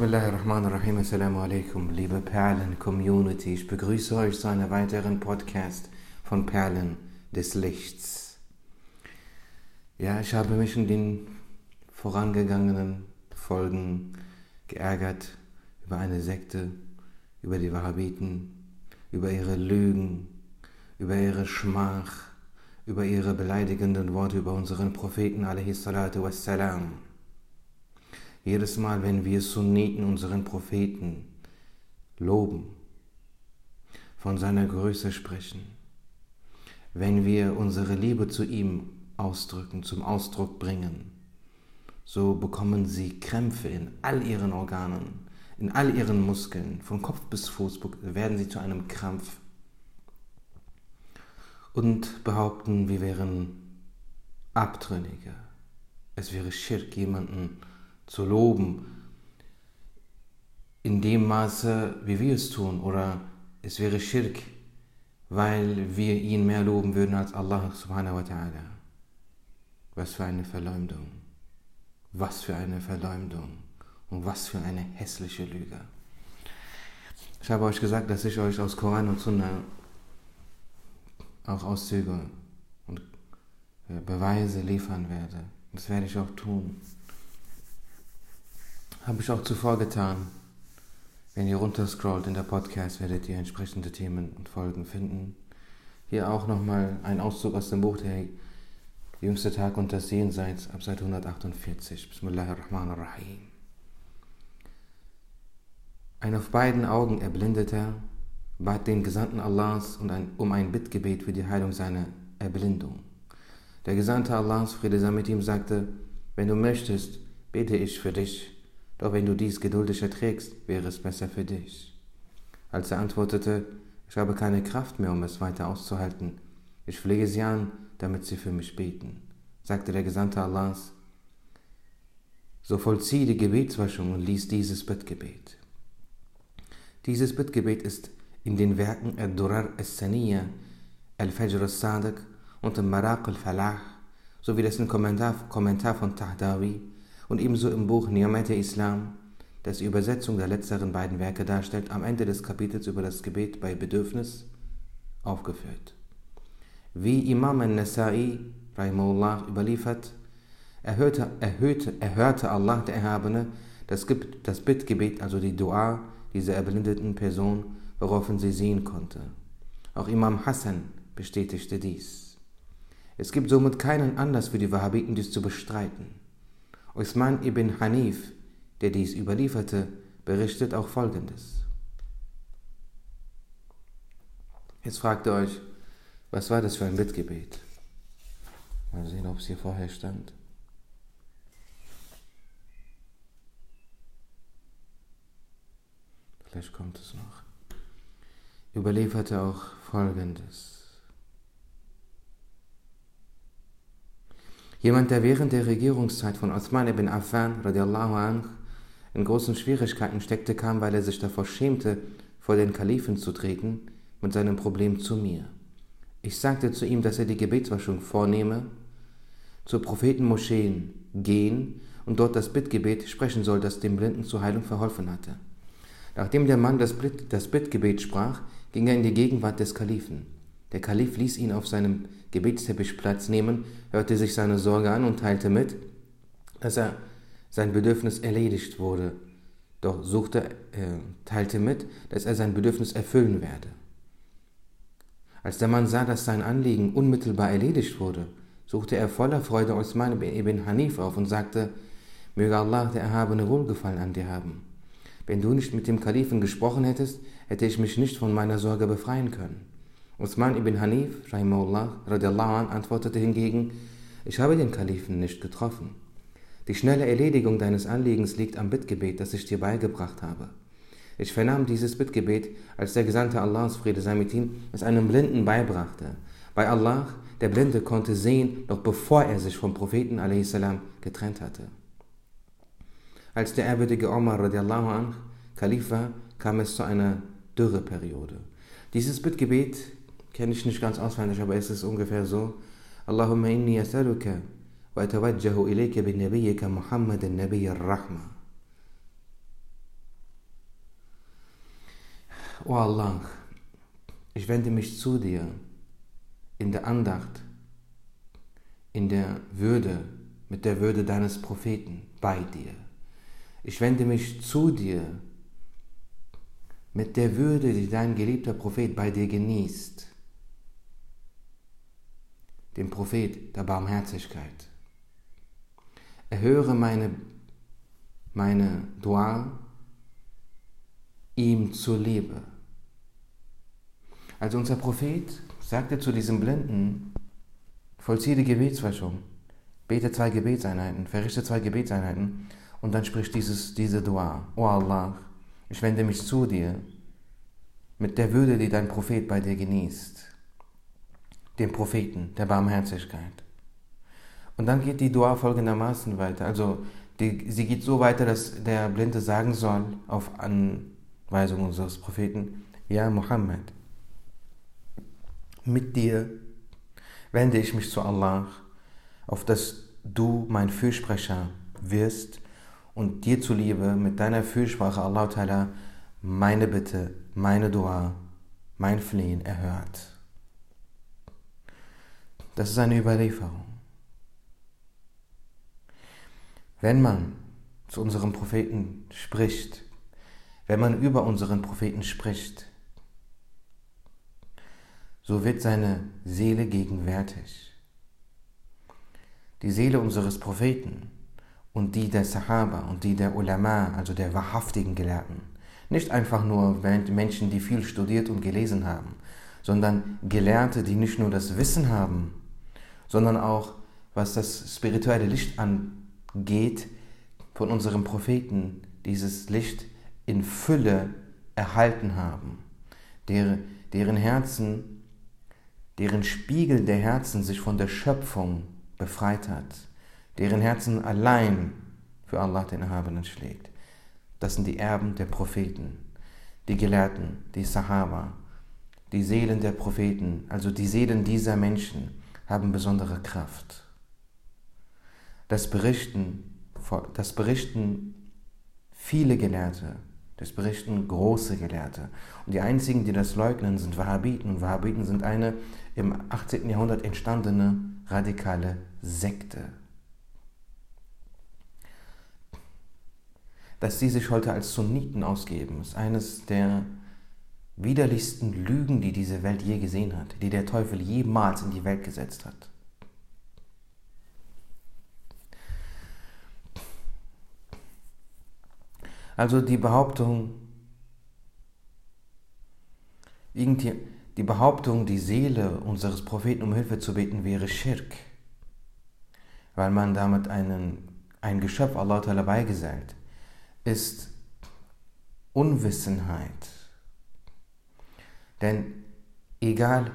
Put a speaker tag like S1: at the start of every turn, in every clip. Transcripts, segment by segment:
S1: Bismillahirrahmanirrahim. Assalamu alaikum, liebe Perlen-Community. Ich begrüße euch zu einer weiteren Podcast von Perlen des Lichts. Ja, ich habe mich in den vorangegangenen Folgen geärgert über eine Sekte, über die Wahhabiten, über ihre Lügen, über ihre Schmach, über ihre beleidigenden Worte über unseren Propheten wassalam. Jedes Mal, wenn wir Sunniten unseren Propheten loben, von seiner Größe sprechen, wenn wir unsere Liebe zu ihm ausdrücken, zum Ausdruck bringen, so bekommen sie Krämpfe in all ihren Organen, in all ihren Muskeln, von Kopf bis Fuß werden sie zu einem Krampf und behaupten, wir wären Abtrünnige. Es wäre Schirk, jemanden zu loben, in dem Maße, wie wir es tun, oder es wäre Schirk, weil wir ihn mehr loben würden als Allah subhanahu wa ta'ala. Was für eine Verleumdung. Was für eine Verleumdung. Und was für eine hässliche Lüge. Ich habe euch gesagt, dass ich euch aus Koran und Sunna auch Auszüge und Beweise liefern werde. Das werde ich auch tun. Habe ich auch zuvor getan. Wenn ihr runterscrollt in der Podcast, werdet ihr entsprechende Themen und Folgen finden. Hier auch nochmal ein Auszug aus dem Buch Der jüngste Tag und das Jenseits ab Seite 148. Bismillahirrahmanirrahim. Ein auf beiden Augen erblindeter bat den Gesandten Allahs um ein Bittgebet für die Heilung seiner Erblindung. Der Gesandte Allahs, Friede sei mit ihm, sagte, wenn du möchtest, bete ich für dich doch wenn du dies geduldig erträgst, wäre es besser für dich. Als er antwortete, ich habe keine Kraft mehr, um es weiter auszuhalten. Ich flehe sie an, damit sie für mich beten, sagte der Gesandte Allahs. So vollziehe die Gebetswaschung und lies dieses Bittgebet. Dieses Bittgebet ist in den Werken Ad-Durar al-Saniya, Al-Fajr al-Sadiq und im Maraq al-Falah sowie dessen Kommentar, Kommentar von Tahdawi und ebenso im Buch Niyamat Islam, das die Übersetzung der letzteren beiden Werke darstellt, am Ende des Kapitels über das Gebet bei Bedürfnis aufgeführt. Wie Imam al-Nasai Rahimullah überliefert, erhörte, erhöhte, erhörte Allah der Erhabene das, das Bittgebet, also die Dua dieser erblindeten Person, woraufhin sie sehen konnte. Auch Imam Hassan bestätigte dies. Es gibt somit keinen Anlass für die Wahhabiten, dies zu bestreiten. Usman ibn Hanif, der dies überlieferte, berichtet auch Folgendes. Jetzt fragt ihr euch, was war das für ein Bittgebet? Mal sehen, ob es hier vorher stand. Vielleicht kommt es noch. Überlieferte auch Folgendes. Jemand, der während der Regierungszeit von Osman ibn Affan radiallahu anh, in großen Schwierigkeiten steckte, kam, weil er sich davor schämte, vor den Kalifen zu treten, mit seinem Problem zu mir. Ich sagte zu ihm, dass er die Gebetswaschung vornehme, zur Prophetenmoscheen gehen und dort das Bittgebet sprechen soll, das dem Blinden zur Heilung verholfen hatte. Nachdem der Mann das, Bittgebet sprach, ging er in die Gegenwart des Kalifen. Der Kalif ließ ihn auf seinem Gebetsteppich Platz nehmen, hörte sich seine Sorge an und teilte mit, dass er sein Bedürfnis erledigt wurde. Doch suchte, äh, teilte mit, dass er sein Bedürfnis erfüllen werde. Als der Mann sah, dass sein Anliegen unmittelbar erledigt wurde, suchte er voller Freude Osman ibn Hanif auf und sagte, möge Allah der Erhabene Wohlgefallen an dir haben. Wenn du nicht mit dem Kalifen gesprochen hättest, hätte ich mich nicht von meiner Sorge befreien können. Usman ibn Hanif, rahimahullah, radiallahu an, antwortete hingegen, ich habe den Kalifen nicht getroffen. Die schnelle Erledigung deines Anliegens liegt am Bittgebet, das ich dir beigebracht habe. Ich vernahm dieses Bittgebet, als der Gesandte Allahs, Friede sei mit ihm, es einem Blinden beibrachte. Bei Allah, der Blinde konnte sehen, noch bevor er sich vom Propheten a.s. getrennt hatte. Als der ehrwürdige Omar radiallahu anh Kalif war, kam es zu einer Dürreperiode. Dieses Bittgebet kenne ich nicht ganz auswendig, aber es ist ungefähr so. Allahumma inni yasaluka wa atawajjahu ilayka bin nabiyyika Muhammad nabiy rahma O Allah, ich wende mich zu dir in der Andacht, in der Würde, mit der Würde deines Propheten bei dir. Ich wende mich zu dir mit der Würde, die dein geliebter Prophet bei dir genießt, dem Prophet der Barmherzigkeit. Erhöre meine, meine Dua ihm zur Liebe. Also unser Prophet sagte zu diesem Blinden, vollziehe die Gebetswaschung, bete zwei Gebetseinheiten, verrichte zwei Gebetseinheiten und dann spricht dieses, diese Dua, O Allah, ich wende mich zu dir mit der Würde, die dein Prophet bei dir genießt, dem Propheten der Barmherzigkeit. Und dann geht die Dua folgendermaßen weiter. Also die, sie geht so weiter, dass der Blinde sagen soll, auf Anweisung unseres Propheten, Ja Muhammad, mit dir wende ich mich zu Allah, auf dass du mein Fürsprecher wirst und dir zuliebe mit deiner Fürsprache Allah Ta'ala meine Bitte, meine Dua, mein Flehen erhört. Das ist eine Überlieferung. Wenn man zu unserem Propheten spricht, wenn man über unseren Propheten spricht, so wird seine Seele gegenwärtig. Die Seele unseres Propheten und die der Sahaba und die der Ulama, also der wahrhaftigen Gelehrten. Nicht einfach nur Menschen, die viel studiert und gelesen haben, sondern Gelehrte, die nicht nur das Wissen haben, sondern auch, was das spirituelle Licht angeht, von unserem Propheten dieses Licht in Fülle erhalten haben, deren Herzen, deren Spiegel der Herzen sich von der Schöpfung befreit hat deren Herzen allein für Allah den Erhabenen schlägt. Das sind die Erben der Propheten, die Gelehrten, die Sahaba. Die Seelen der Propheten, also die Seelen dieser Menschen, haben besondere Kraft. Das berichten, das berichten viele Gelehrte, das berichten große Gelehrte. Und die einzigen, die das leugnen, sind Wahhabiten. Und Wahhabiten sind eine im 18. Jahrhundert entstandene radikale Sekte. dass sie sich heute als Sunniten ausgeben, ist eines der widerlichsten Lügen, die diese Welt je gesehen hat, die der Teufel jemals in die Welt gesetzt hat. Also die Behauptung, die Behauptung, die Seele unseres Propheten um Hilfe zu beten, wäre Schirk, weil man damit einen, ein Geschöpf Allah beigesellt ist Unwissenheit. Denn egal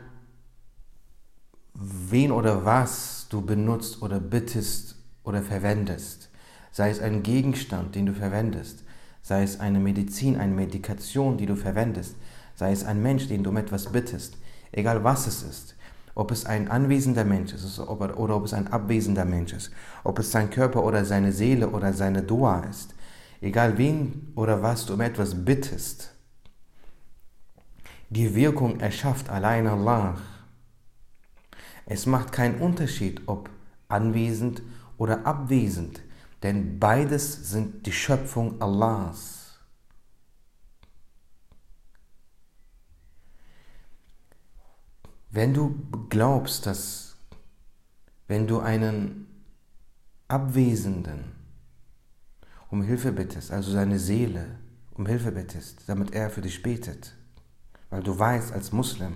S1: wen oder was du benutzt oder bittest oder verwendest, sei es ein Gegenstand, den du verwendest, sei es eine Medizin, eine Medikation, die du verwendest, sei es ein Mensch, den du um etwas bittest, egal was es ist, ob es ein anwesender Mensch ist oder ob es ein abwesender Mensch ist, ob es sein Körper oder seine Seele oder seine Dua ist, egal wen oder was du um etwas bittest, die Wirkung erschafft allein Allah. Es macht keinen Unterschied, ob anwesend oder abwesend, denn beides sind die Schöpfung Allahs. Wenn du glaubst, dass wenn du einen Abwesenden um Hilfe bittest, also seine Seele um Hilfe bittest, damit er für dich betet. Weil du weißt als Muslim,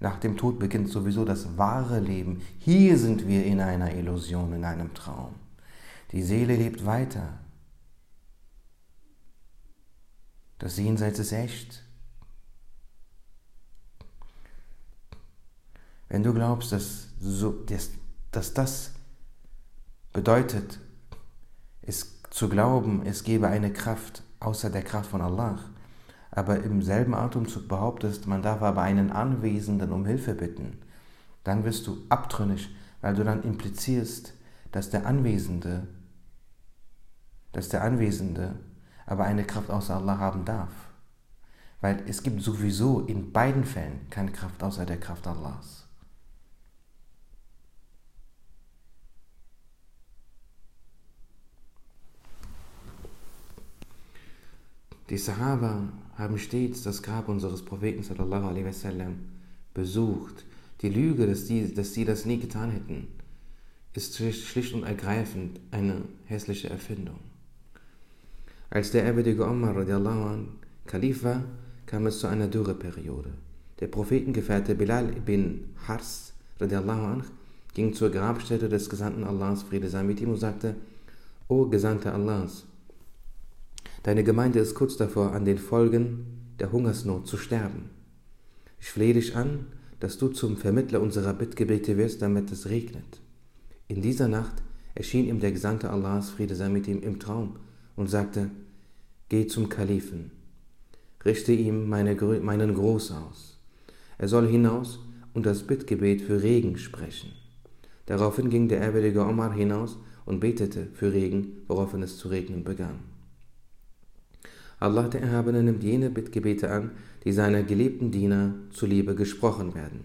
S1: nach dem Tod beginnt sowieso das wahre Leben. Hier sind wir in einer Illusion, in einem Traum. Die Seele lebt weiter. Das Jenseits ist echt. Wenn du glaubst, dass, so, dass, dass das bedeutet, es zu glauben, es gebe eine Kraft außer der Kraft von Allah, aber im selben Atemzug behauptest, man darf aber einen Anwesenden um Hilfe bitten, dann wirst du abtrünnig, weil du dann implizierst, dass der Anwesende, dass der Anwesende aber eine Kraft außer Allah haben darf. weil es gibt sowieso in beiden Fällen keine Kraft außer der Kraft Allahs. Die Sahaba haben stets das Grab unseres Propheten sallallahu alaihi wasallam besucht. Die Lüge, dass, die, dass sie das nie getan hätten, ist schlicht und ergreifend eine hässliche Erfindung. Als der ehrwürdige Omar radiallahu an Kalif war, kam es zu einer Dürreperiode. Der Prophetengefährte Bilal ibn Hars radiallahu anh ging zur Grabstätte des Gesandten Allahs, Friede sei mit ihm, und sagte, O Gesandter Allahs, Deine Gemeinde ist kurz davor, an den Folgen der Hungersnot zu sterben. Ich flehe dich an, dass du zum Vermittler unserer Bittgebete wirst, damit es regnet. In dieser Nacht erschien ihm der Gesandte Allahs, Friede sei mit ihm, im Traum und sagte, Geh zum Kalifen, richte ihm meine, meinen Groß aus. Er soll hinaus und das Bittgebet für Regen sprechen. Daraufhin ging der ehrwürdige Omar hinaus und betete für Regen, woraufhin es zu regnen begann. Allah der Erhabene nimmt jene Bittgebete an, die seiner geliebten Diener zuliebe gesprochen werden.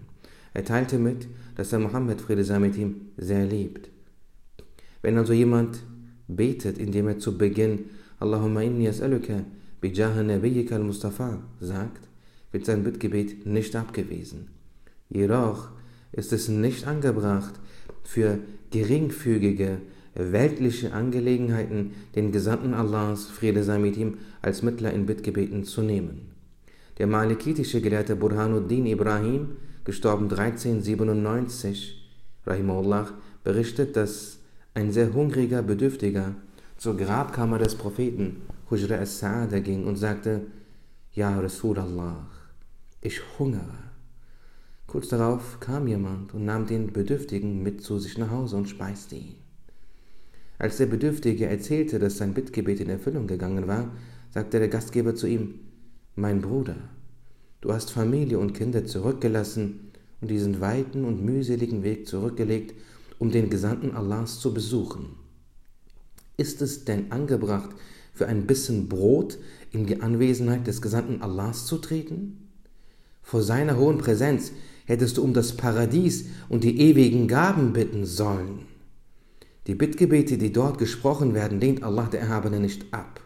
S1: Er teilte mit, dass er Mohammed, Friede sei mit ihm, sehr liebt. Wenn also jemand betet, indem er zu Beginn Allahumma inni as'aluka bijaha nabiyyika al-Mustafa sagt, wird sein Bittgebet nicht abgewiesen. Jedoch ist es nicht angebracht, für geringfügige weltliche Angelegenheiten den Gesandten Allahs, Friede sei mit ihm, als Mittler in Bittgebeten zu nehmen. Der malikitische Gelehrte Burhanuddin Ibrahim, gestorben 1397, Rahimullah, berichtet, dass ein sehr hungriger Bedürftiger zur Grabkammer des Propheten Hujra as-Sa'ada ging und sagte, Ja Rasulallah, ich hungere. Kurz darauf kam jemand und nahm den Bedürftigen mit zu sich nach Hause und speiste ihn. Als der Bedürftige erzählte, dass sein Bittgebet in Erfüllung gegangen war, sagte der Gastgeber zu ihm, Mein Bruder, du hast Familie und Kinder zurückgelassen und diesen weiten und mühseligen Weg zurückgelegt, um den Gesandten Allahs zu besuchen. Ist es denn angebracht, für ein bisschen Brot in die Anwesenheit des Gesandten Allahs zu treten? Vor seiner hohen Präsenz hättest du um das Paradies und die ewigen Gaben bitten sollen. Die Bittgebete, die dort gesprochen werden, lehnt Allah der Erhabene nicht ab.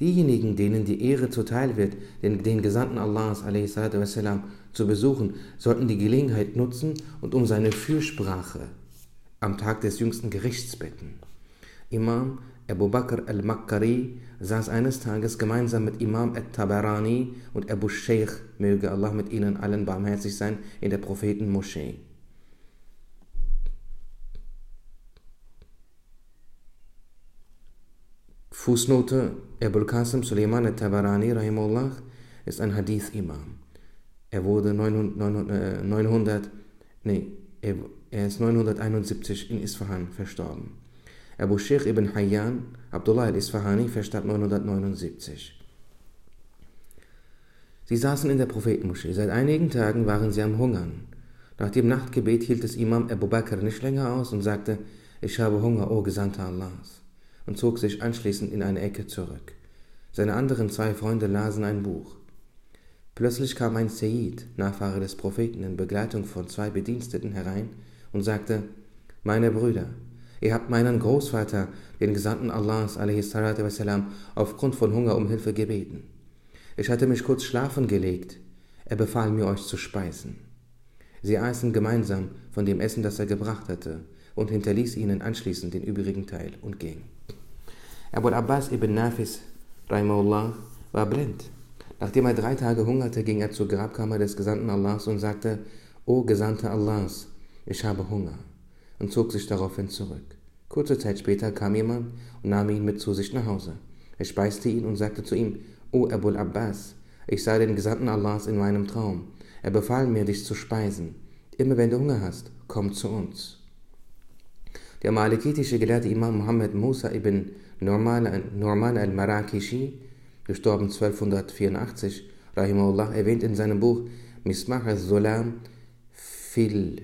S1: Diejenigen, denen die Ehre zuteil wird, den, den Gesandten Allahs wassalam, zu besuchen, sollten die Gelegenheit nutzen und um seine Fürsprache am Tag des jüngsten Gerichts bitten. Imam Abu Bakr al-Makkari saß eines Tages gemeinsam mit Imam al-Tabarani und Abu Sheikh, möge Allah mit ihnen allen barmherzig sein, in der Prophetenmoschee. Fußnote Abul Qasim Suleiman al-Tabarani rahimullah ist ein Hadith-Imam. Er wurde 900, 900 äh, nee, er ist 971 in Isfahan verstorben. Abu Sheikh ibn Hayyan, Abdullah al-Isfahani, verstarb 979. Sie saßen in der Prophetenmoschee. Seit einigen Tagen waren sie am Hungern. Nach dem Nachtgebet hielt es Imam Abu Bakr nicht länger aus und sagte, ich habe Hunger, o Gesandter Allahs und zog sich anschließend in eine Ecke zurück. Seine anderen zwei Freunde lasen ein Buch. Plötzlich kam ein Seyyid, Nachfahre des Propheten, in Begleitung von zwei Bediensteten herein und sagte, Meine Brüder, ihr habt meinen Großvater, den Gesandten Allahs, wassalam, aufgrund von Hunger um Hilfe gebeten. Ich hatte mich kurz schlafen gelegt. Er befahl mir, euch zu speisen. Sie aßen gemeinsam von dem Essen, das er gebracht hatte, und hinterließ ihnen anschließend den übrigen Teil und ging. Abu Abbas ibn Nafis, Rahimahullah, war blind. Nachdem er drei Tage hungerte, ging er zur Grabkammer des Gesandten Allahs und sagte, O Gesandter Allahs, ich habe Hunger, und zog sich daraufhin zurück. Kurze Zeit später kam jemand und nahm ihn mit zu sich nach Hause. Er speiste ihn und sagte zu ihm, O Abu Abbas, ich sah den Gesandten Allahs in meinem Traum. Er befahl mir, dich zu speisen. Immer wenn du Hunger hast, komm zu uns. Der malikitische Gelehrte Imam Muhammad Musa ibn Norman al-Marakishi, gestorben 1284, Rahimahullah, erwähnt in seinem Buch Mismah al-Zulam fil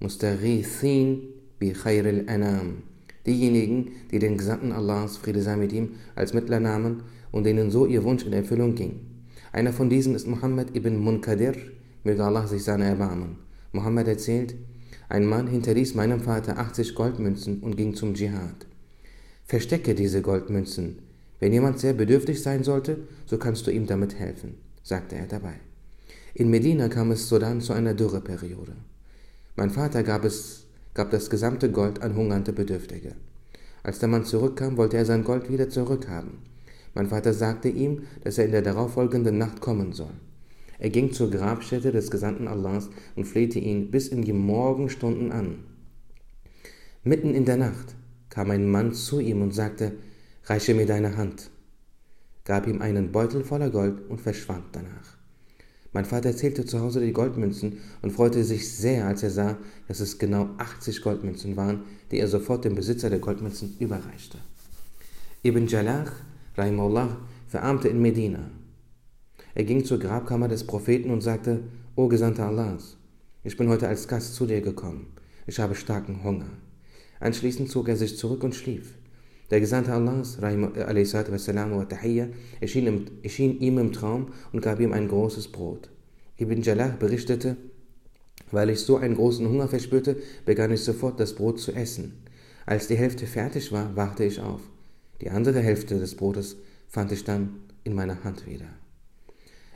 S1: Mustaghithin bi Khair al-Anam. Diejenigen, die den Gesandten Allahs, Friede sei mit ihm, als Mittler nahmen und denen so ihr Wunsch in Erfüllung ging. Einer von diesen ist Muhammad ibn Munkadir, möge Allah sich seiner erbarmen. Muhammad erzählt, ein Mann hinterließ meinem Vater 80 Goldmünzen und ging zum Dschihad. Verstecke diese Goldmünzen. Wenn jemand sehr bedürftig sein sollte, so kannst du ihm damit helfen, sagte er dabei. In Medina kam es sodann zu einer Dürreperiode. Mein Vater gab, es, gab das gesamte Gold an hungernde Bedürftige. Als der Mann zurückkam, wollte er sein Gold wieder zurückhaben. Mein Vater sagte ihm, dass er in der darauffolgenden Nacht kommen soll. Er ging zur Grabstätte des Gesandten Allahs und flehte ihn bis in die Morgenstunden an. Mitten in der Nacht kam ein Mann zu ihm und sagte, Reiche mir deine Hand, gab ihm einen Beutel voller Gold und verschwand danach. Mein Vater zählte zu Hause die Goldmünzen und freute sich sehr, als er sah, dass es genau 80 Goldmünzen waren, die er sofort dem Besitzer der Goldmünzen überreichte. Ibn Jalach Rahimullah, verarmte in Medina. Er ging zur Grabkammer des Propheten und sagte, O Gesandter Allahs, ich bin heute als Gast zu dir gekommen. Ich habe starken Hunger. Anschließend zog er sich zurück und schlief. Der Gesandte Allahs, erschien, erschien ihm im Traum und gab ihm ein großes Brot. Ibn Jallah berichtete, weil ich so einen großen Hunger verspürte, begann ich sofort das Brot zu essen. Als die Hälfte fertig war, wachte ich auf. Die andere Hälfte des Brotes fand ich dann in meiner Hand wieder.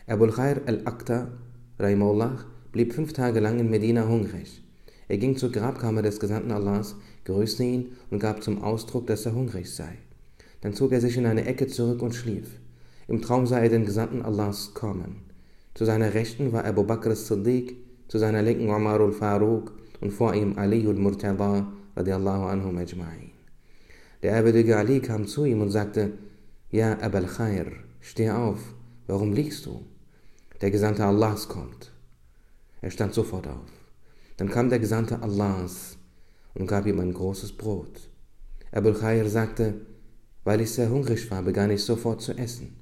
S1: Abul Khair al-Aqta, Rahimullah, blieb fünf Tage lang in Medina hungrig. Er ging zur Grabkammer des Gesandten Allahs, grüßte ihn und gab zum Ausdruck, dass er hungrig sei. Dann zog er sich in eine Ecke zurück und schlief. Im Traum sah er den Gesandten Allahs kommen. Zu seiner Rechten war Abu Bakr as-Siddiq, zu seiner Linken Umar al-Faruq und vor ihm Ali al-Murtada radiallahu anhum ajma'in. Der ehrwürdige Ali kam zu ihm und sagte, Ja, Abel Khair, steh auf, warum liegst du? Der Gesandte Allahs kommt. Er stand sofort auf. Dann kam der Gesandte Allahs und gab ihm ein großes Brot. Abul Khair sagte, weil ich sehr hungrig war, begann ich sofort zu essen.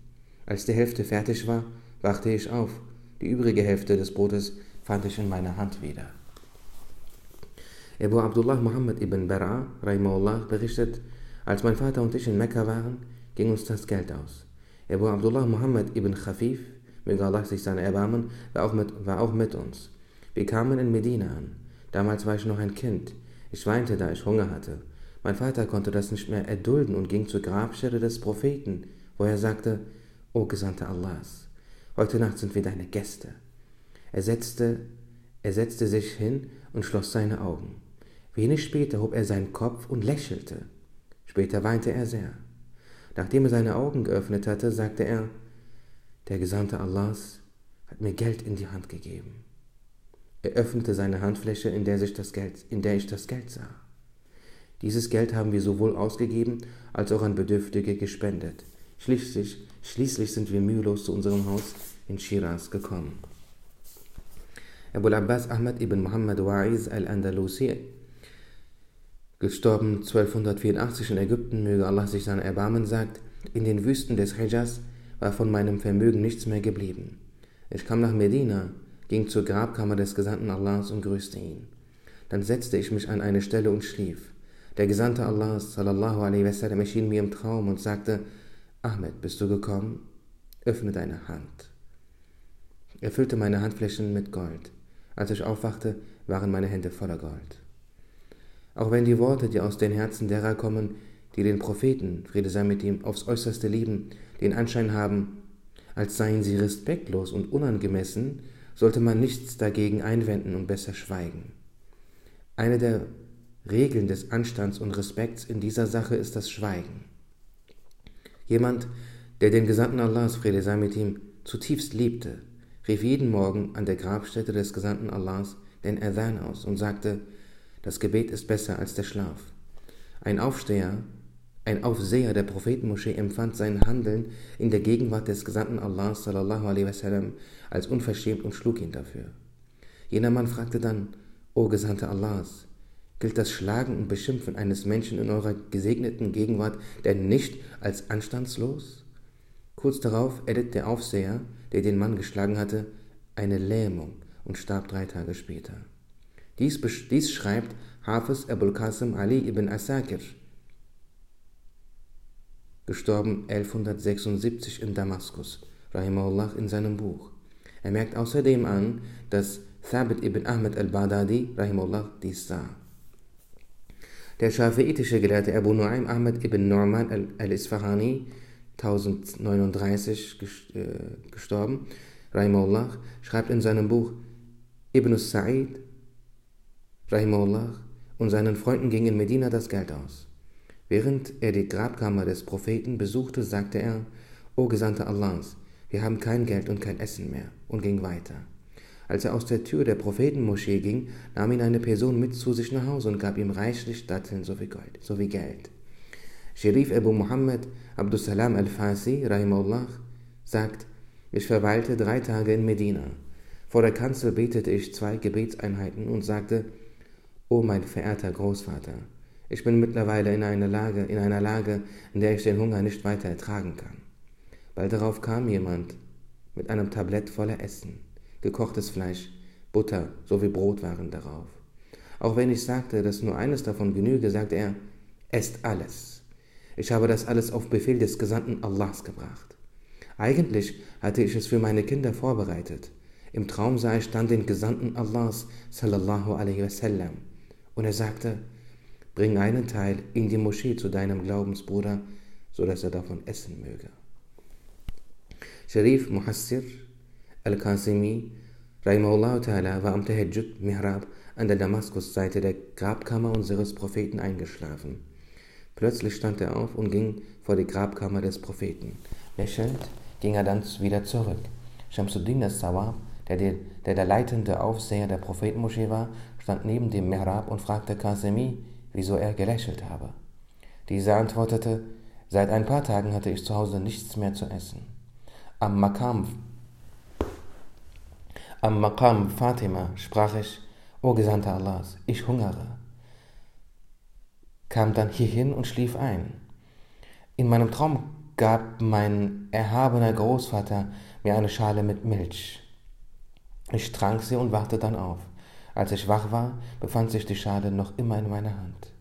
S1: Als die Hälfte fertig war, wachte ich auf. Die übrige Hälfte des Brotes fand ich in meiner Hand wieder. Abu Abdullah Muhammad ibn Bara, Rahimahullah, berichtet, als mein Vater und ich in Mekka waren, ging uns das Geld aus. Abu Abdullah Muhammad ibn Khafif, möge Allah sich seine erbarmen, war auch, mit, war auch mit uns. Wir kamen in Medina an. Damals war ich noch ein Kind. Ich weinte, da ich Hunger hatte. Mein Vater konnte das nicht mehr erdulden und ging zur Grabstätte des Propheten, wo er sagte, O Gesandter Allahs, heute Nacht sind wir deine Gäste. Er setzte, er setzte sich hin und schloss seine Augen. Wenig später hob er seinen Kopf und lächelte. Später weinte er sehr. Nachdem er seine Augen geöffnet hatte, sagte er, der Gesandte Allahs hat mir Geld in die Hand gegeben. Er öffnete seine Handfläche, in der, sich das Geld, in der ich das Geld sah. Dieses Geld haben wir sowohl ausgegeben als auch an Bedürftige gespendet. Schließlich, schließlich sind wir mühelos zu unserem Haus in Shiraz gekommen. Abu Abbas Ahmad ibn Muhammad Wa'iz al-Andalusi gestorben 1284 in Ägypten, möge Allah sich sein Erbarmen, sagt, in den Wüsten des Hijaz war von meinem Vermögen nichts mehr geblieben. Ich kam nach Medina, ging zur Grabkammer des Gesandten Allahs und grüßte ihn. Dann setzte ich mich an eine Stelle und schlief. Der Gesandte Allahs, sallallahu alaihi wasallam, erschien mir im Traum und sagte, Ahmed, bist du gekommen? Öffne deine Hand. Er füllte meine Handflächen mit Gold. Als ich aufwachte, waren meine Hände voller Gold. Auch wenn die Worte, die aus den Herzen derer kommen, die den Propheten, Friede sei mit ihm, aufs äußerste lieben, den Anschein haben, als seien sie respektlos und unangemessen, sollte man nichts dagegen einwenden und besser schweigen. Eine der Regeln des Anstands und Respekts in dieser Sache ist das Schweigen. Jemand, der den Gesandten Allahs, Friede sei mit ihm, zutiefst liebte, rief jeden Morgen an der Grabstätte des Gesandten Allahs den Adhan aus und sagte, das Gebet ist besser als der Schlaf. Ein Aufsteher, ein Aufseher der Prophetenmoschee empfand sein Handeln in der Gegenwart des Gesandten Allah sallallahu alaihi wasallam als unverschämt und schlug ihn dafür. Jener Mann fragte dann, O Gesandte Allahs, gilt das Schlagen und Beschimpfen eines Menschen in eurer gesegneten Gegenwart denn nicht als anstandslos? Kurz darauf erlitt der Aufseher, der den Mann geschlagen hatte, eine Lähmung und starb drei Tage später. Dies, dies schreibt Hafiz Abul Qasim Ali ibn Asakir, gestorben 1176 in Damaskus, rahimahullah, in seinem Buch. Er merkt außerdem an, dass Thabit ibn Ahmed al-Baghdadi rahimahullah dies sah. Der schafiitische Gelehrte Abu Nu'aym Ahmed ibn Nu'man al-Isfahani, 1039 äh, gestorben, rahimahullah, schreibt in seinem Buch Ibn Sa'id, rahimahullah, und seinen Freunden ging in Medina das Geld aus. Während er die Grabkammer des Propheten besuchte, sagte er, O Gesandter Allahs, wir haben kein Geld und kein Essen mehr, und ging weiter. Als er aus der Tür der Prophetenmoschee ging, nahm ihn eine Person mit zu sich nach Hause und gab ihm reichlich Datteln sowie Gold, sowie Geld. Sherif Abu Muhammad Abdussalam al-Fasi, rahimahullah, sagt, ich verweilte drei Tage in Medina. Vor der Kanzel betete ich zwei Gebetseinheiten und sagte, O mein verehrter Großvater, ich bin mittlerweile in einer Lage, in einer Lage, in der ich den Hunger nicht weiter ertragen kann. Bald darauf kam jemand mit einem Tablett voller Essen, gekochtes Fleisch, Butter sowie Brot waren darauf. Auch wenn ich sagte, dass nur eines davon genüge, sagte er, esst alles. Ich habe das alles auf Befehl des Gesandten Allahs gebracht. Eigentlich hatte ich es für meine Kinder vorbereitet. Im Traum sah ich dann den Gesandten Allahs, sallallahu alaihi wasallam, und er sagte, bring einen Teil in die Moschee zu deinem Glaubensbruder, so dass er davon essen möge. Sharif Muhassir al-Qasimi, war am Tahajjud Mihrab an der Damaskusseite der Grabkammer unseres Propheten eingeschlafen. Plötzlich stand er auf und ging vor die Grabkammer des Propheten. Lächelnd ging er dann wieder zurück. Shamsuddin al-Sawab, der, der der leitende Aufseher der Prophetenmoschee war, stand neben dem Mihrab und fragte Qasimi, wieso er gelächelt habe. Dieser antwortete, seit ein paar Tagen hatte ich zu Hause nichts mehr zu essen. Am Makam, am Makam Fatima sprach ich, O Gesandter Allahs, ich hungere. Kam dann hierhin und schlief ein. In meinem Traum gab mein erhabener Großvater mir eine Schale mit Milch. Ich trank sie und wachte dann auf. Als ich wach war, befand sich die Schale noch immer in meiner Hand.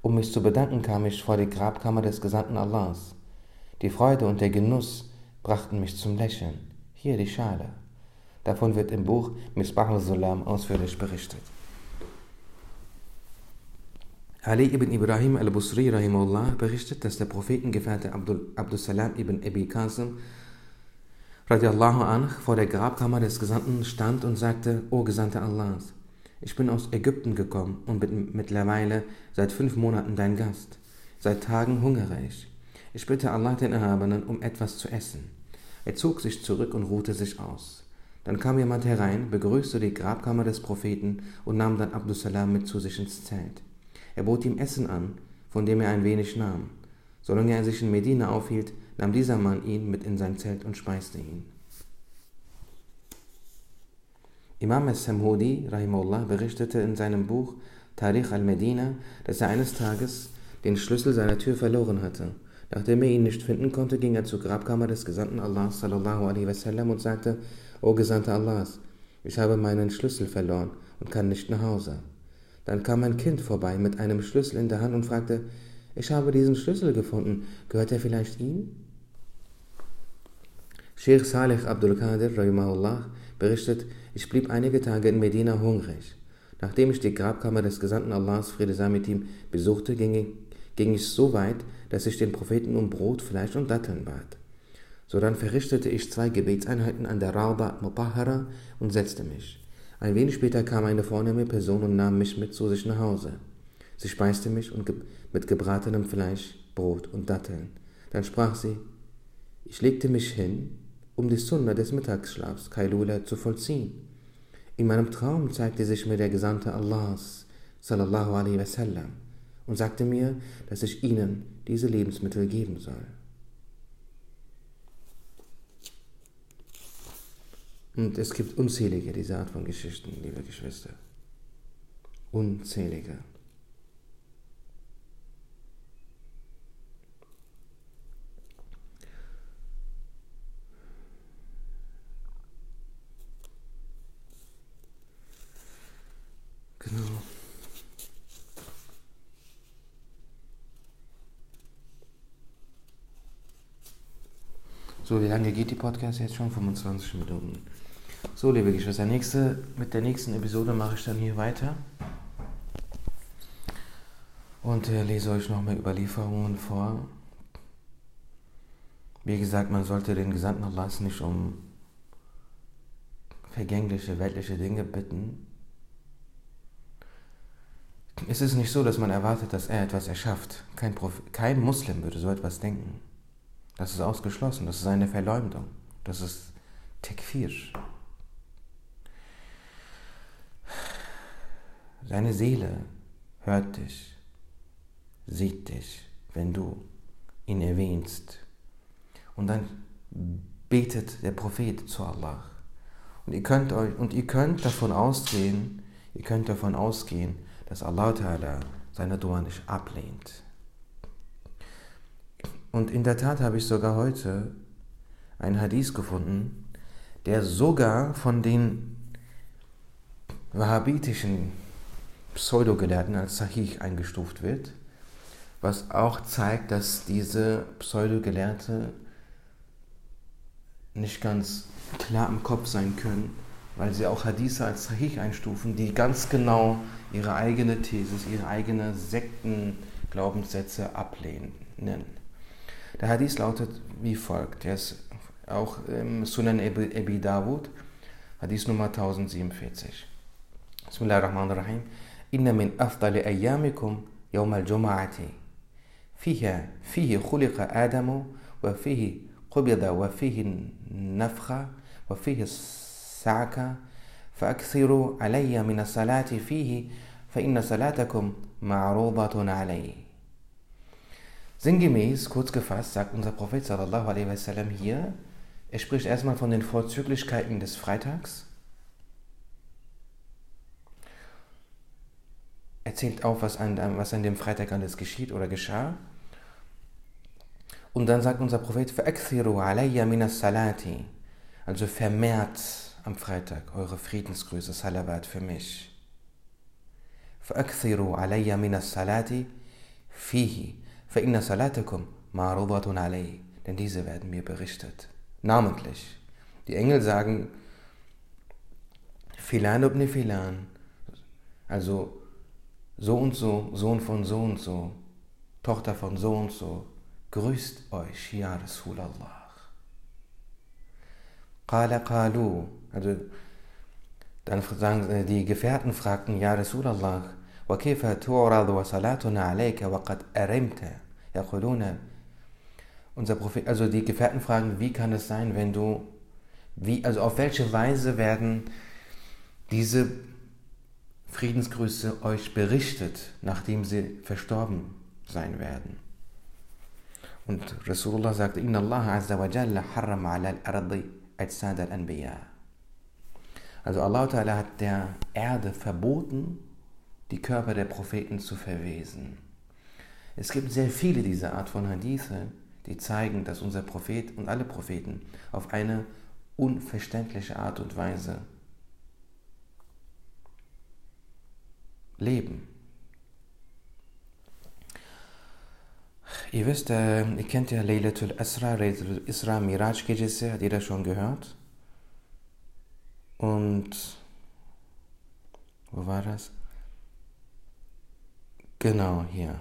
S1: Um mich zu bedanken, kam ich vor die Grabkammer des Gesandten Allahs. Die Freude und der Genuss brachten mich zum Lächeln. Hier die Schale. Davon wird im Buch Misbah al-Sulam ausführlich berichtet. Ali ibn Ibrahim al-Busri rahimullah berichtet, dass der Prophetengefährte Abdul, Abdussalam ibn Abi Qasim radiallahu anh vor der Grabkammer des Gesandten stand und sagte, O Gesandter Allahs, ich bin aus Ägypten gekommen und bin mittlerweile seit fünf Monaten dein Gast. Seit Tagen hungere ich. Ich bitte Allah den Erhabenen um etwas zu essen. Er zog sich zurück und ruhte sich aus. Dann kam jemand herein, begrüßte die Grabkammer des Propheten und nahm dann Abdussalam mit zu sich ins Zelt. Er bot ihm Essen an, von dem er ein wenig nahm. Solange er sich in Medina aufhielt, nahm dieser Mann ihn mit in sein Zelt und speiste ihn. Imam al-Samhudi, Rahimullah, berichtete in seinem Buch Tarikh al-Medina, dass er eines Tages den Schlüssel seiner Tür verloren hatte. Nachdem er ihn nicht finden konnte, ging er zur Grabkammer des Gesandten Allahs sallallahu alaihi wasallam und sagte, O Gesandter Allahs, ich habe meinen Schlüssel verloren und kann nicht nach Hause. Dann kam ein Kind vorbei mit einem Schlüssel in der Hand und fragte, ich habe diesen Schlüssel gefunden, gehört er vielleicht ihm? Sheikh Salih Abdul Qadir rahimahullah, berichtet, ich blieb einige Tage in Medina hungrig. Nachdem ich die Grabkammer des Gesandten Allahs, Friede sei mit ihm, besuchte, ging ich ging ich so weit, dass ich den Propheten um Brot, Fleisch und Datteln bat. So dann verrichtete ich zwei Gebetseinheiten an der Rauba Mutahara und setzte mich. Ein wenig später kam eine vornehme Person und nahm mich mit zu sich nach Hause. Sie speiste mich und mit gebratenem Fleisch, Brot und Datteln. Dann sprach sie, ich legte mich hin, um die Sunna des Mittagsschlafs, Kailula, zu vollziehen. In meinem Traum zeigte sich mir der Gesandte Allahs, sallallahu alaihi wasallam und sagte mir, dass ich ihnen diese Lebensmittel geben soll. Und es gibt unzählige dieser Art von Geschichten, liebe Geschwister. Unzählige. Genau. So, wie lange geht die Podcast jetzt schon? 25 Minuten. So, liebe Geschwister, nächste, mit der nächsten Episode mache ich dann hier weiter und äh, lese euch nochmal Überlieferungen vor. Wie gesagt, man sollte den Gesandten Allahs nicht um vergängliche, weltliche Dinge bitten. Es ist nicht so, dass man erwartet, dass er etwas erschafft. Kein, Prof kein Muslim würde so etwas denken. Das ist ausgeschlossen, das ist eine Verleumdung, das ist Tekfir. Seine Seele hört dich, sieht dich, wenn du ihn erwähnst. Und dann betet der Prophet zu Allah. Und ihr könnt, euch, und ihr könnt davon ausgehen, ihr könnt davon ausgehen, dass Allah Ta'ala seine Dua nicht ablehnt. Und in der Tat habe ich sogar heute einen Hadith gefunden, der sogar von den wahhabitischen Pseudogelehrten als Sahih eingestuft wird, was auch zeigt, dass diese Pseudogelehrte nicht ganz klar im Kopf sein können, weil sie auch Hadithe als Sahih einstufen, die ganz genau ihre eigene Thesis, ihre eigene Sektenglaubenssätze ablehnen. Der Hadith lautet wie folgt. Er ist auch im Sunan Ebi Dawud, Hadith Nummer 1047. Bismillahirrahmanirrahim. Inna min afdali ayyamikum yawm al-jum'ati. فيها فيه خلق آدم وفيه قبض وفيه النفخة وفيه السعكة فأكثروا علي من الصلاة فيه فإن صلاتكم معروضة عليه Sinngemäß, kurz gefasst, sagt unser Prophet sallallahu alaihi wasallam hier, er spricht erstmal von den Vorzüglichkeiten des Freitags, erzählt auf, was an, was an dem Freitag alles geschieht oder geschah. Und dann sagt unser Prophet, alayya minas salati, also vermehrt am Freitag eure Friedensgrüße, Salawat für mich. alayya minas salati fihi. فإن صلاتكم معروضة عليه, denn diese werden mir berichtet. Namentlich. Die Engel sagen, Filan ibn Filan, also so und so, Sohn von so und so, Tochter von so und so, grüßt euch, ja Rasulallah. Qala qalu, also dann sagen die Gefährten fragten, ja Rasulallah, وكيف تعرض وصلاتنا عليك وقد أرمت يقولون unser Prophet, also die Gefährten fragen, wie kann es sein, wenn du, wie, also auf welche Weise werden diese Friedensgrüße euch berichtet, nachdem sie verstorben sein werden? Und Rasulullah sagte, Inna Allah Azza wa Jalla harram ala al-ardi ajsad al-anbiya. Also Allah Ta'ala hat der Erde verboten, die Körper der Propheten zu verwesen. Es gibt sehr viele dieser Art von Hadithe, die zeigen, dass unser Prophet und alle Propheten auf eine unverständliche Art und Weise leben. Ihr wisst, äh, ihr kennt ja Laylatul Asra, Laylatul Isra, Miraj Gecesi, hat jeder schon gehört. Und wo war das? Genau hier.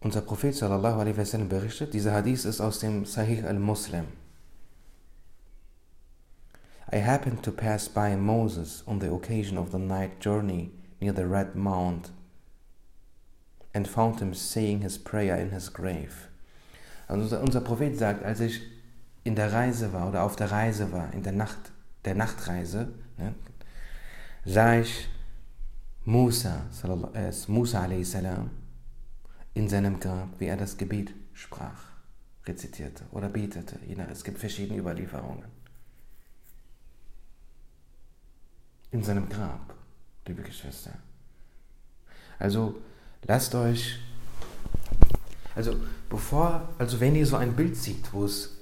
S1: Unser Prophet sallallahu alaihi wasallam berichtet, dieser Hadith ist aus dem Sahih al-Muslim. I happened to pass by Moses on the occasion of the night journey near the Red Mount and found him saying his prayer in his grave. Also unser Prophet sagt, als ich in der Reise war oder auf der Reise war, in der Nacht, der Nachtreise, ne, sah ich Musa, äh, Musa salam, in seinem Grab, wie er das Gebet sprach, rezitierte oder betete. Es gibt verschiedene Überlieferungen. In seinem Grab, liebe Geschwister. Also lasst euch, also bevor, also wenn ihr so ein Bild seht, wo es,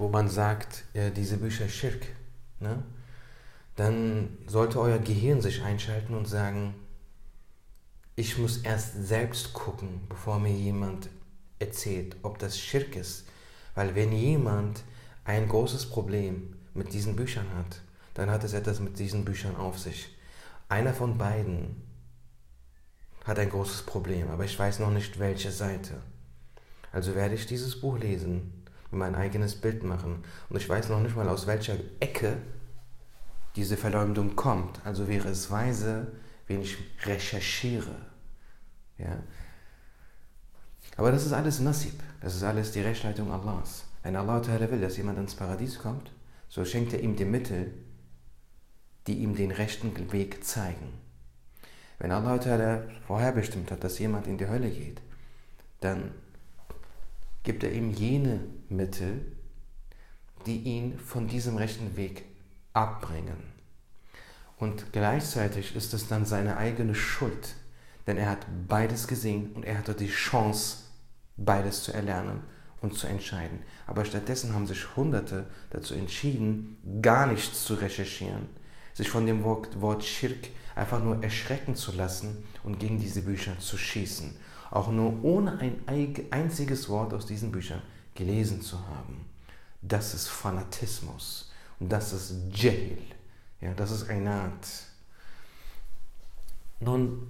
S1: wo man sagt, äh, diese Bücher Schirk, ne, dann sollte euer Gehirn sich einschalten und sagen, ich muss erst selbst gucken, bevor mir jemand erzählt, ob das Schirk ist. Weil wenn jemand ein großes Problem mit diesen Büchern hat, dann hat es etwas mit diesen Büchern auf sich. Einer von beiden hat ein großes Problem, aber ich weiß noch nicht welche Seite. Also werde ich dieses Buch lesen, mein eigenes Bild machen. Und ich weiß noch nicht mal, aus welcher Ecke diese Verleumdung kommt. Also wäre es weise, wenn ich recherchiere. Ja? Aber das ist alles Nasib. Das ist alles die Rechtsleitung Allahs. Wenn Allah will, dass jemand ins Paradies kommt, so schenkt er ihm die Mittel, die ihm den rechten Weg zeigen. Wenn Allah vorherbestimmt hat, dass jemand in die Hölle geht, dann gibt er ihm jene Mittel, die ihn von diesem rechten Weg abbringen. Und gleichzeitig ist es dann seine eigene Schuld, denn er hat beides gesehen und er hatte die Chance, beides zu erlernen und zu entscheiden. Aber stattdessen haben sich Hunderte dazu entschieden, gar nichts zu recherchieren, sich von dem Wort, Wort Schirk einfach nur erschrecken zu lassen und gegen diese Bücher zu schießen. Auch nur ohne ein einziges Wort aus diesen Büchern gelesen zu haben. Das ist Fanatismus und das ist Jahil. Ja, das ist eine Art. Nun,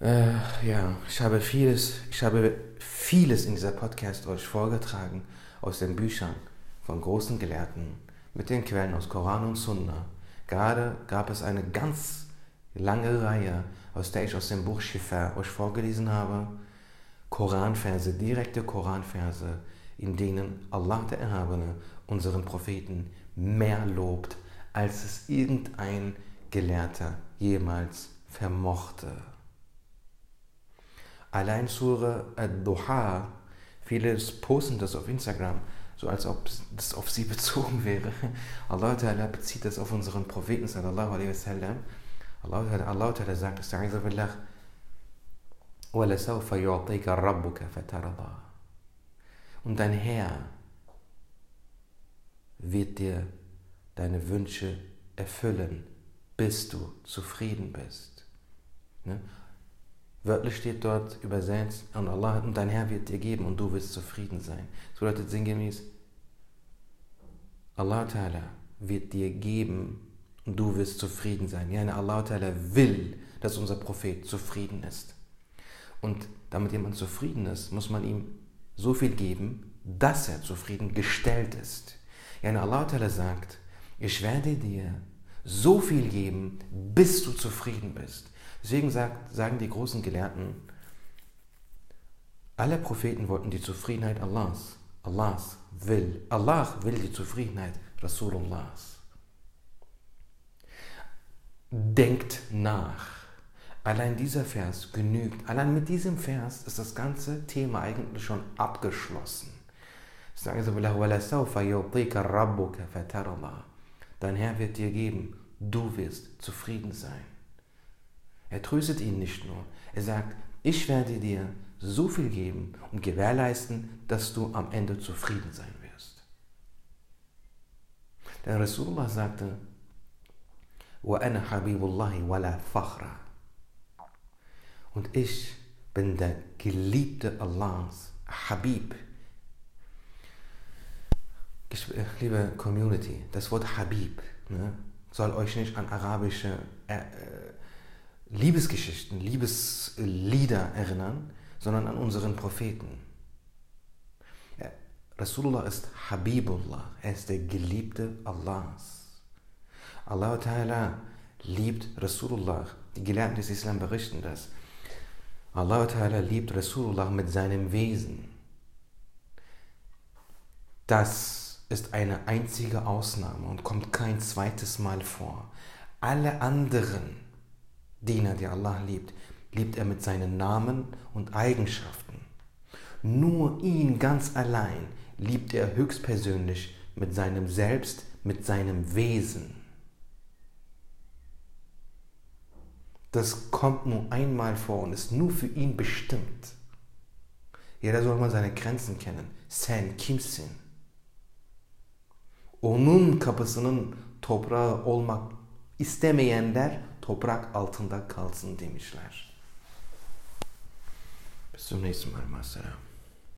S1: äh, ja, ich habe vieles, ich habe vieles in dieser Podcast euch vorgetragen aus den Büchern von großen Gelehrten mit den Quellen aus Koran und Sunna. Gerade gab es eine ganz lange Reihe, aus der ich aus dem Buch Shifa euch vorgelesen habe. Koranverse, direkte Koranverse, in denen Allah der Erhabene unseren Propheten mehr lobt, als es irgendein Gelehrter jemals vermochte. Allein Surah Ad-Duha, viele posten das auf Instagram, so als ob das auf sie bezogen wäre. Allah Ta'ala bezieht das auf unseren Propheten sallallahu alaihi wasallam. Allah Ta'ala, Allah Ta'ala sagt, Estaizu billah, وَلَسَوْفَ يُعْطِيكَ رَبُّكَ فَتَرْضَى Und dein Herr wird dir deine Wünsche erfüllen, bis du zufrieden bist. Ne? Wörtlich steht dort übersetzt, und Allah und dein Herr wird dir geben und du wirst zufrieden sein. So bedeutet sinngemäß, Allah Ta'ala wird dir geben und du wirst zufrieden sein. Ja, Allah Ta'ala will, dass unser Prophet zufrieden ist. Und damit jemand zufrieden ist, muss man ihm so viel geben, dass er zufriedengestellt ist. Ja, Allah Ta'ala sagt, ich werde dir so viel geben, bis du zufrieden bist. Deswegen sagt, sagen die großen Gelehrten, alle Propheten wollten die Zufriedenheit Allahs. Allahs will. Allah will die Zufriedenheit Rasulullahs. Denkt nach. Allein dieser Vers genügt. Allein mit diesem Vers ist das ganze Thema eigentlich schon abgeschlossen. Dein Herr wird dir geben, du wirst zufrieden sein. Er tröstet ihn nicht nur, er sagt, ich werde dir so viel geben und gewährleisten, dass du am Ende zufrieden sein wirst. Der Rasulullah sagte, وَأَنَا حَبِيبُ اللَّهِ وَلَا فَخْرًا Und ich bin der Geliebte Allahs, Habib. Liebe Community, das Wort Habib ne, soll euch nicht an arabische äh, äh Liebesgeschichten, Liebeslieder erinnern, sondern an unseren Propheten. Rasulullah ist Habibullah, er ist der Geliebte Allahs. Allah Ta'ala liebt Rasulullah. Die Gelehrten des Islam berichten das. Allah Ta'ala liebt Rasulullah mit seinem Wesen. Das ist eine einzige Ausnahme und kommt kein zweites Mal vor. Alle anderen Diener, die Allah liebt, liebt er mit seinen Namen und Eigenschaften. Nur ihn ganz allein liebt er höchstpersönlich mit seinem Selbst, mit seinem Wesen. Das kommt nur einmal vor und ist nur für ihn bestimmt. Jeder soll mal seine Grenzen kennen. Sen kimsin? Onun kapısının toprağı olmak istemeyenler toprak altında kalsın demişler. Bis zum nächsten Mal, Marcel.